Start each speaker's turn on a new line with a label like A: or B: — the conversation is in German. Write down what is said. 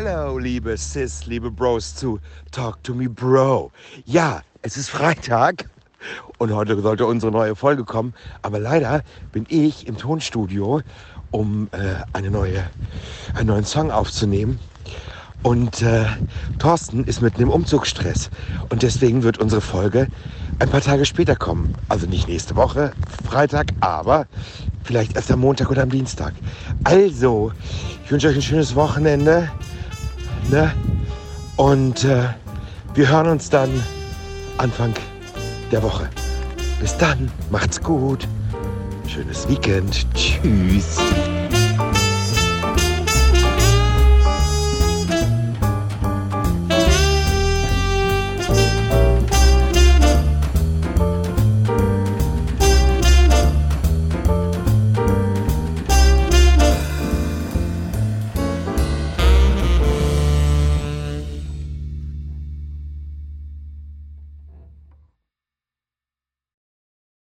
A: Hello, liebe Sis, liebe Bros zu Talk to Me Bro. Ja, es ist Freitag und heute sollte unsere neue Folge kommen. Aber leider bin ich im Tonstudio, um äh, eine neue, einen neuen Song aufzunehmen. Und äh, Thorsten ist mitten im Umzugsstress. Und deswegen wird unsere Folge ein paar Tage später kommen. Also nicht nächste Woche, Freitag, aber vielleicht erst am Montag oder am Dienstag. Also, ich wünsche euch ein schönes Wochenende. Ne? Und äh, wir hören uns dann Anfang der Woche. Bis dann, macht's gut. Schönes Weekend. Tschüss.